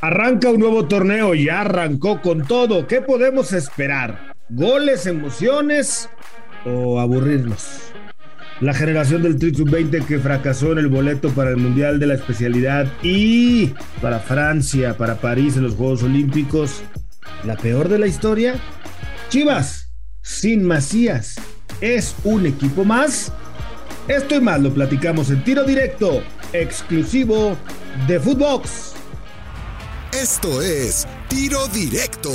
Arranca un nuevo torneo, ya arrancó con todo. ¿Qué podemos esperar? ¿Goles, emociones o aburrirnos? La generación del Tri 20 que fracasó en el boleto para el Mundial de la especialidad y para Francia, para París en los Juegos Olímpicos. ¿La peor de la historia? Chivas, sin Macías, ¿es un equipo más? Esto y más lo platicamos en tiro directo, exclusivo de Footbox. Esto es Tiro Directo,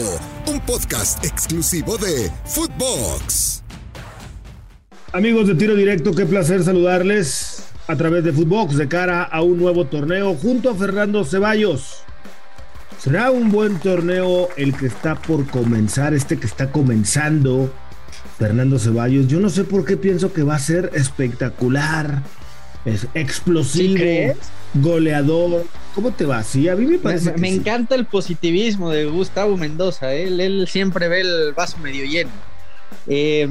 un podcast exclusivo de Footbox. Amigos de Tiro Directo, qué placer saludarles a través de Footbox de cara a un nuevo torneo junto a Fernando Ceballos. Será un buen torneo el que está por comenzar, este que está comenzando Fernando Ceballos. Yo no sé por qué pienso que va a ser espectacular, es explosivo, goleador. ¿Cómo te va? Sí, a mí me parece. Me, encanta el positivismo de Gustavo Mendoza. ¿eh? Él, siempre ve el vaso medio lleno. Eh,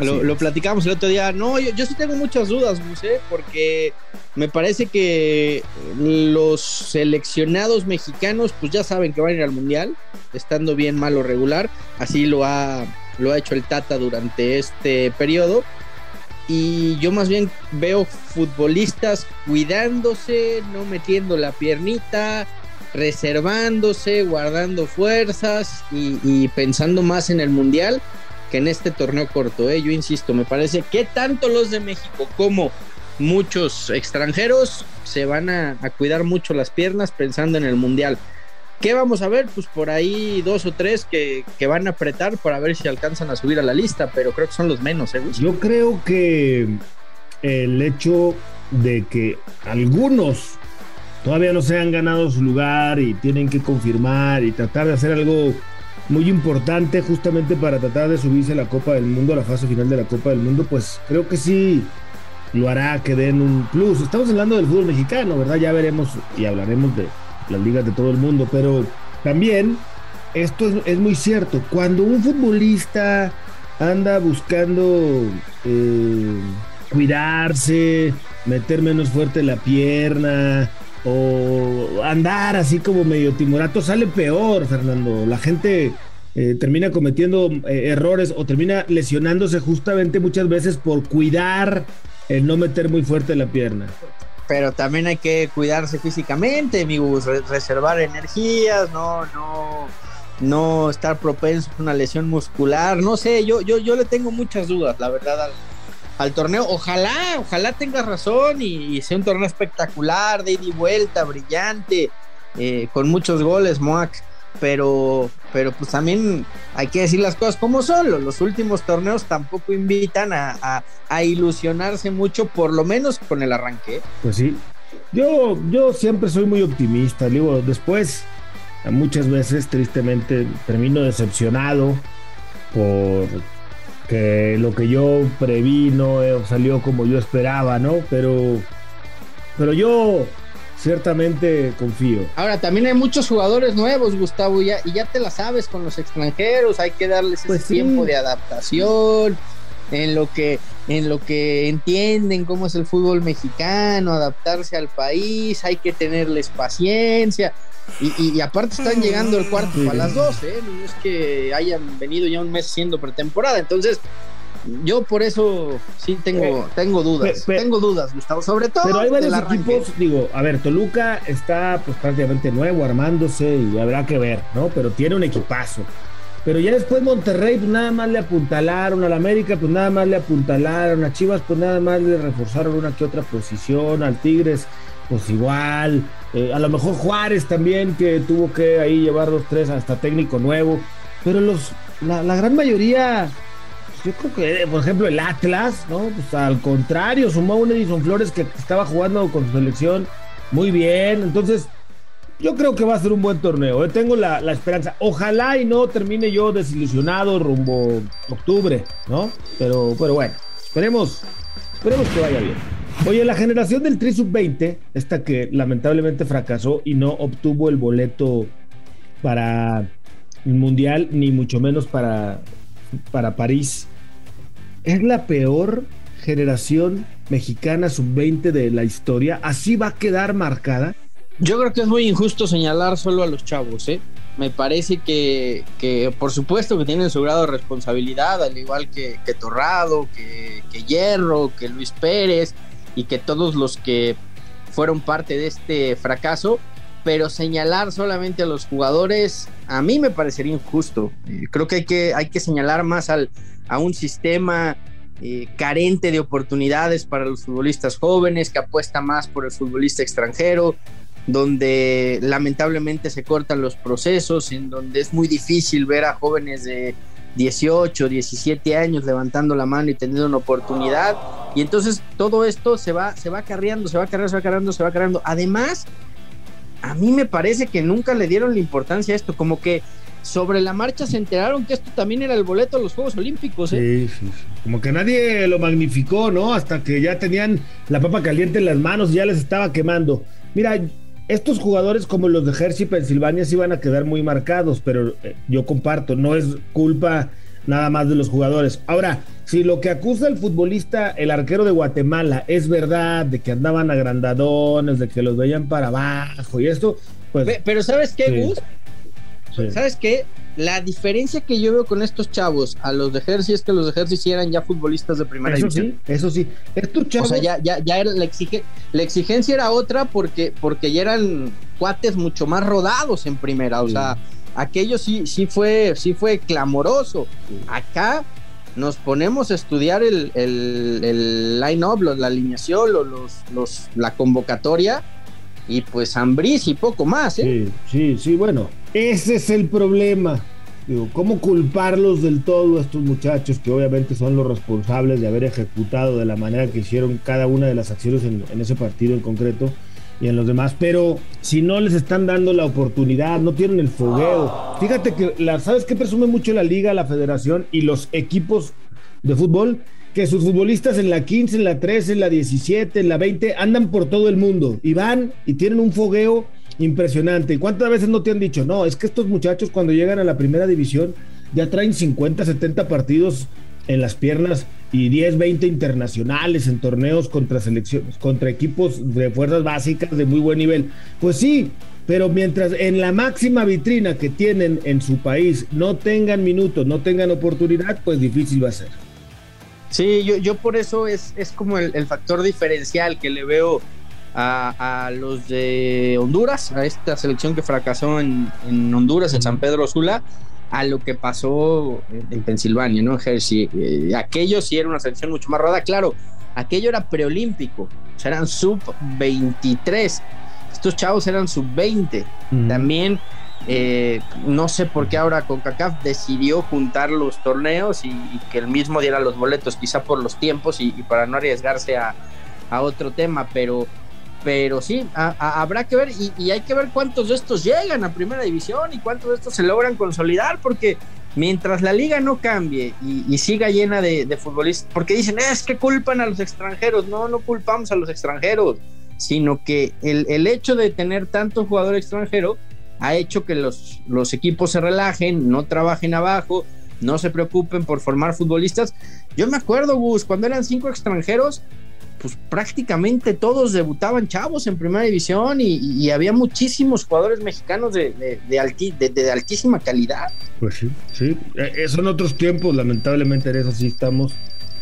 lo, platicamos el otro día. No, yo, sí tengo muchas dudas, José, porque me parece que los seleccionados mexicanos, pues ya saben que van a ir al mundial, estando bien, mal o regular. Así lo ha, lo ha hecho el Tata durante este periodo y yo más bien veo futbolistas cuidándose, no metiendo la piernita, reservándose, guardando fuerzas y, pensando más en el Mundial que en este torneo corto. ¿eh? Yo insisto, me parece que tanto los de México como muchos extranjeros se van a cuidar mucho las piernas pensando en el Mundial. ¿Qué vamos a ver? Pues por ahí dos o tres que, van a apretar para ver si alcanzan a subir a la lista, pero creo que son los menos, ¿eh? Yo creo que el hecho de que algunos todavía no se han ganado su lugar y tienen que confirmar y tratar de hacer algo muy importante justamente para tratar de subirse a la Copa del Mundo, a la fase final de la Copa del Mundo, pues creo que sí lo hará que den un plus. Estamos hablando del fútbol mexicano, ¿verdad? Ya veremos y hablaremos de las ligas de todo el mundo, pero también esto es, muy cierto. Cuando un futbolista anda buscando eh, cuidarse, meter menos fuerte la pierna o andar así como medio timorato, sale peor, Fernando. La gente eh, termina cometiendo eh, errores o termina lesionándose justamente muchas veces por cuidar el no meter muy fuerte la pierna pero también hay que cuidarse físicamente, amigos, reservar energías, no, no, no estar propenso a una lesión muscular, no sé, yo, yo, yo le tengo muchas dudas, la verdad, al, torneo. Ojalá, ojalá tenga razón y, sea un torneo espectacular, de ida y vuelta, brillante, eh, con muchos goles, Moac pero, pero pues también hay que decir las cosas como son. Los últimos torneos tampoco invitan a, ilusionarse mucho, por lo menos con el arranque. Pues sí, yo, yo siempre soy muy optimista. Digo, después, muchas veces, tristemente, termino decepcionado por que lo que yo preví no salió como yo esperaba, ¿no? Pero, pero yo ciertamente confío. Ahora, también hay muchos jugadores nuevos, Gustavo, y ya, y ya te la sabes con los extranjeros, hay que darles pues ese tiempo de adaptación, en lo que en lo que entienden cómo es el fútbol mexicano, adaptarse al país, hay que tenerles paciencia. Y, aparte están llegando el cuarto a las 12, ¿eh? no es que hayan venido ya un mes siendo pretemporada. Entonces, yo por eso sí tengo, eh, tengo dudas. tengo dudas, Gustavo. Sobre todo. Pero hay varios equipos, digo, a ver, Toluca está pues prácticamente nuevo, armándose y habrá que ver, ¿no? Pero tiene un equipazo. Pero ya después Monterrey, pues nada más le apuntalaron, al América, pues nada más le apuntalaron, a Chivas, pues nada más le reforzaron una que otra posición, al Tigres, pues igual, eh, a lo mejor Juárez también, que tuvo que ahí llevar los tres hasta técnico nuevo, pero los, la, la gran mayoría yo creo que, por ejemplo, el Atlas, ¿no? Pues al contrario, sumó a un Edison Flores que estaba jugando con su selección muy bien. Entonces, yo creo que va a ser un buen torneo. ¿eh? Tengo la, esperanza. Ojalá y no termine yo desilusionado rumbo octubre, ¿no? Pero, pero bueno, esperemos, esperemos que vaya bien. Oye, la generación del Tri Sub-20, esta que lamentablemente fracasó y no obtuvo el boleto para el Mundial, ni mucho menos para, para París es la peor generación mexicana sub-20 de la historia. Así va a quedar marcada. Yo creo que es muy injusto señalar solo a los chavos, ¿eh? Me parece que, por supuesto que tienen su grado de responsabilidad, al igual que, Torrado, que, que Hierro, que Luis Pérez y que todos los que fueron parte de este fracaso, pero señalar solamente a los jugadores a mí me parecería injusto. Eh, creo que hay que, hay que señalar más al, a un sistema eh, carente de oportunidades para los futbolistas jóvenes, que apuesta más por el futbolista extranjero, donde lamentablemente se cortan los procesos, en donde es muy difícil ver a jóvenes de 18, 17 años levantando la mano y teniendo una oportunidad. Y entonces todo esto se va, se va carreando, se va cargando, se va cargando, se va cargando. Además, a mí me parece que nunca le dieron la importancia a esto, como que sobre la marcha se enteraron que esto también era el boleto a los Juegos Olímpicos. ¿eh? Sí, sí, sí. Como que nadie lo magnificó, ¿no? Hasta que ya tenían la papa caliente en las manos y ya les estaba quemando. Mira, estos jugadores como los de Jersey, Pensilvania, sí van a quedar muy marcados, pero eh, yo comparto, no es culpa nada más de los jugadores. Ahora, si lo que acusa el futbolista, el arquero de Guatemala, es verdad, de que andaban agrandadones, de que los veían para abajo y esto, pues... Pero ¿sabes qué, Gus? ¿Sabes qué? La diferencia que yo veo con estos chavos a los de Jersey es que los de Jersey sí eran ya futbolistas de primera eso división. Sí, eso sí. Estos chavos... O sea, ya, ya, ya era la, exige, la exigencia era otra porque, porque ya eran cuates mucho más rodados en primera. O sea, aquello sí, sí fue, sí fue clamoroso. Acá nos ponemos a estudiar el, el, line-up, la alineación, los, los, la convocatoria y pues Ambris y poco más, ¿eh? Sí, sí, sí, bueno, ese es el problema. Digo, ¿cómo culparlos del todo a estos muchachos que obviamente son los responsables de haber ejecutado de la manera que hicieron cada una de las acciones en, ese partido en concreto y en los demás? Pero si no les están dando la oportunidad, no tienen el fogueo. Fíjate que, la, ¿sabes qué presume mucho la liga, la federación y los equipos de fútbol? que sus futbolistas en la 15, en la 13, en la 17, en la 20 andan por todo el mundo y van y tienen un fogueo impresionante. ¿Y cuántas veces no te han dicho? No, es que estos muchachos cuando llegan a la primera división ya traen 50, 70 partidos en las piernas y 10, 20 internacionales en torneos contra selecciones, contra equipos de fuerzas básicas de muy buen nivel. Pues sí, pero mientras en la máxima vitrina que tienen en su país no tengan minutos, no tengan oportunidad, pues difícil va a ser. Sí, yo, yo por eso es, es como el, factor diferencial que le veo a, los de Honduras, a esta selección que fracasó en, Honduras, en San Pedro Sula, a lo que pasó en, Pensilvania, ¿no? En Hershey. Eh, aquello sí era una selección mucho más rara, claro, aquello era preolímpico, o sea, eran sub-23. Estos chavos eran sub-20. También eh, no sé por qué ahora CONCACAF decidió juntar los torneos y, que el mismo diera los boletos, quizá por los tiempos y, para no arriesgarse a, otro tema, pero, pero sí, habrá que ver y, hay que ver cuántos de estos llegan a primera división y cuántos de estos se logran consolidar, porque mientras la liga no cambie y, siga llena de, futbolistas, porque dicen, es que culpan a los extranjeros, no, no culpamos a los extranjeros, sino que el, el hecho de tener tanto jugador extranjero, ha hecho que los, los equipos se relajen, no trabajen abajo, no se preocupen por formar futbolistas. Yo me acuerdo, Gus, cuando eran cinco extranjeros, pues prácticamente todos debutaban chavos en primera división y, había muchísimos jugadores mexicanos de, de, altísima calidad. Pues sí, sí, eh, son otros tiempos, lamentablemente en eso sí estamos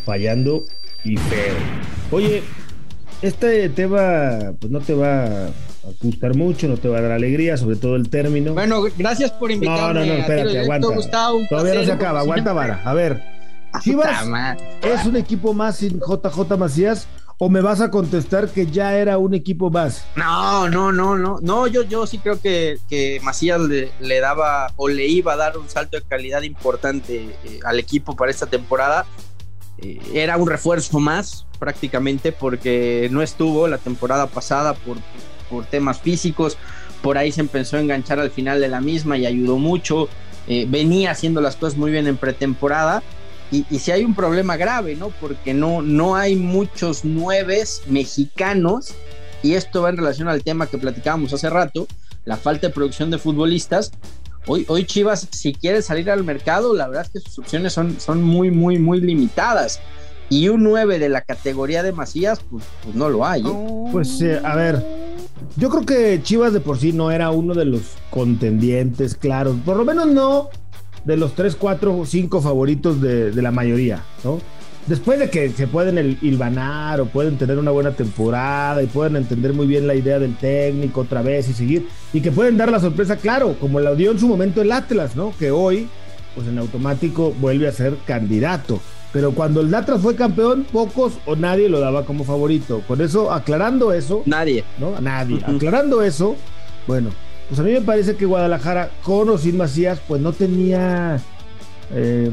fallando y feo. Oye, este tema pues no te va gustar mucho, no te va a dar alegría, sobre todo el término. Bueno, gracias por invitarme. No, no, no, espérate, aguanta. Todavía no se acaba, aguanta vara. A ver, Chivas es un equipo más sin JJ Macías o me vas a contestar que ya era un equipo más? No, no, no, no. No, yo, yo sí creo que, que Macías le, daba o le iba a dar un salto de calidad importante eh, al equipo para esta temporada. Eh, era un refuerzo más prácticamente porque no estuvo la temporada pasada por por temas físicos, por ahí se empezó a enganchar al final de la misma y ayudó mucho, eh, venía haciendo las cosas muy bien en pretemporada. Y, si hay un problema grave, ¿no? Porque no, no hay muchos nueves mexicanos, y esto va en relación al tema que platicábamos hace rato, la falta de producción de futbolistas. Hoy, hoy Chivas, si quiere salir al mercado, la verdad es que sus opciones son, son muy, muy, muy limitadas. Y un 9 de la categoría de Macías, pues, pues no lo hay. ¿eh? Pues a ver, Yo creo que Chivas de por sí no era uno de los contendientes claros, por lo menos no de los 3, 4 o 5 favoritos de, de, la mayoría, ¿no? Después de que se pueden el, hilvanar o pueden tener una buena temporada y pueden entender muy bien la idea del técnico otra vez y seguir, y que pueden dar la sorpresa, claro, como la dio en su momento el Atlas, ¿no? Que hoy, pues en automático vuelve a ser candidato. Pero cuando el Atlas fue campeón, pocos o nadie lo daba como favorito. Con eso, aclarando eso. Nadie. ¿No? Nadie. Aclarando eso, bueno, pues a mí me parece que Guadalajara, con o sin Macías, pues no tenía eh,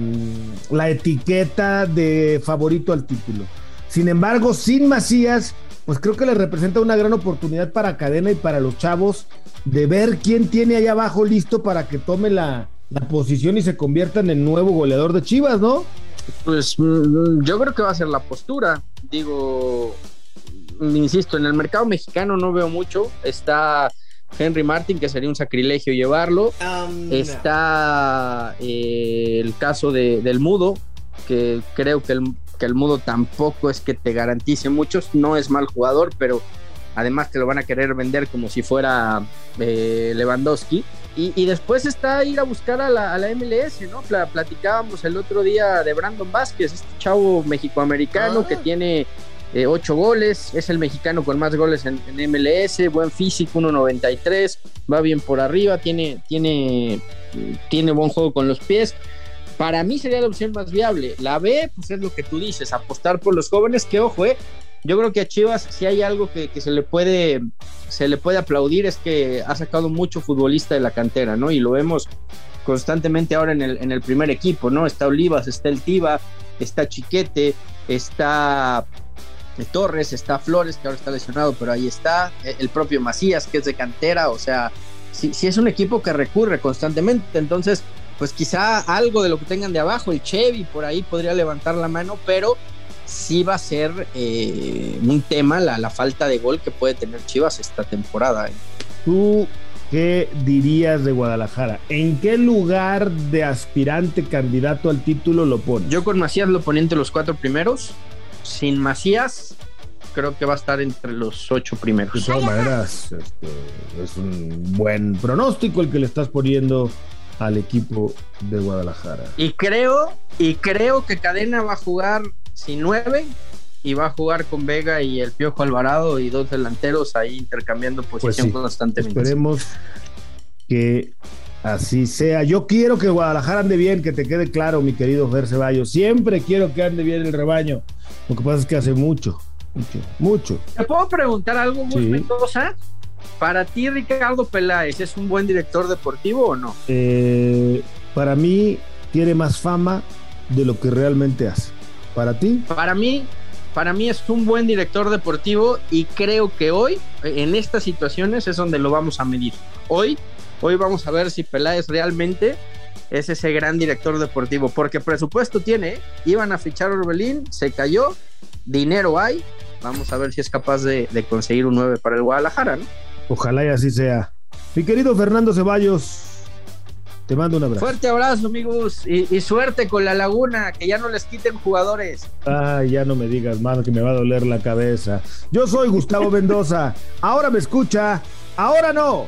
la etiqueta de favorito al título. Sin embargo, sin Macías, pues creo que le representa una gran oportunidad para Cadena y para los chavos de ver quién tiene allá abajo listo para que tome la, la posición y se convierta en el nuevo goleador de Chivas, ¿no? Pues mm, yo creo que va a ser la postura. Digo, insisto, en el mercado mexicano no veo mucho. Está Henry Martin, que sería un sacrilegio llevarlo. Um, Está eh, el caso de, del Mudo, que creo que el, que el Mudo tampoco es que te garantice muchos. No es mal jugador, pero además te lo van a querer vender como si fuera eh, Lewandowski. Y, después está ir a buscar a la, MLS, ¿no? platicábamos el otro día de Brandon Vázquez, este chavo mexicoamericano que ah. tiene eh, ocho goles, es el mexicano con más goles en, MLS, buen físico, 1.93, va bien por arriba, tiene, tiene, tiene buen juego con los pies. Para mí sería la opción más viable. La B, pues es lo que tú dices, apostar por los jóvenes, que ojo, eh, yo creo que a Chivas si hay algo que, se le puede se le puede aplaudir es que ha sacado mucho futbolista de la cantera, ¿no? Y lo vemos constantemente ahora en el, en el primer equipo, ¿no? Está Olivas, está El Tiva, está Chiquete, está Torres, está Flores, que ahora está lesionado, pero ahí está, eh, el propio Macías, que es de cantera, o sea, si, si es un equipo que recurre constantemente, entonces, pues quizá algo de lo que tengan de abajo, el Chevy por ahí podría levantar la mano, pero sí va a ser eh, un tema la, falta de gol que puede tener Chivas esta temporada. ¿eh? ¿Tú qué dirías de Guadalajara? ¿En qué lugar de aspirante candidato al título lo pones? Yo con Macías lo ponía entre los cuatro primeros. Sin Macías, creo que va a estar entre los ocho primeros. De todas maneras, este, es un buen pronóstico el que le estás poniendo al equipo de Guadalajara. Y creo, y creo que Cadena va a jugar sin nueve y va a jugar con Vega y el Piojo Alvarado y dos delanteros ahí intercambiando pues posición constantemente. Esperemos que así sea. Yo quiero que Guadalajara ande bien, que te quede claro, mi querido Fer Ceballos. Siempre quiero que ande bien el rebaño. Lo que pasa es que hace mucho, mucho, mucho. ¿Te puedo preguntar algo muy Para ti, Ricardo Peláez, ¿es un buen director deportivo o no? Eh, para mí, tiene más fama de lo que realmente hace. ¿Para ti? Para mí, para mí es un buen director deportivo y creo que hoy, en estas situaciones, es donde lo vamos a medir. Hoy, hoy vamos a ver si Peláez realmente es ese gran director deportivo, porque presupuesto tiene, iban a fichar a Orbelín, se cayó, dinero hay, vamos a ver si es capaz de, conseguir un 9 para el Guadalajara, ¿no? Ojalá y así sea. Mi querido Fernando Ceballos, te mando un abrazo. Fuerte abrazo, amigos. Y, suerte con la laguna, que ya no les quiten jugadores. Ay, ya no me digas, mano, que me va a doler la cabeza. Yo soy Gustavo Mendoza. Ahora me escucha, ahora no.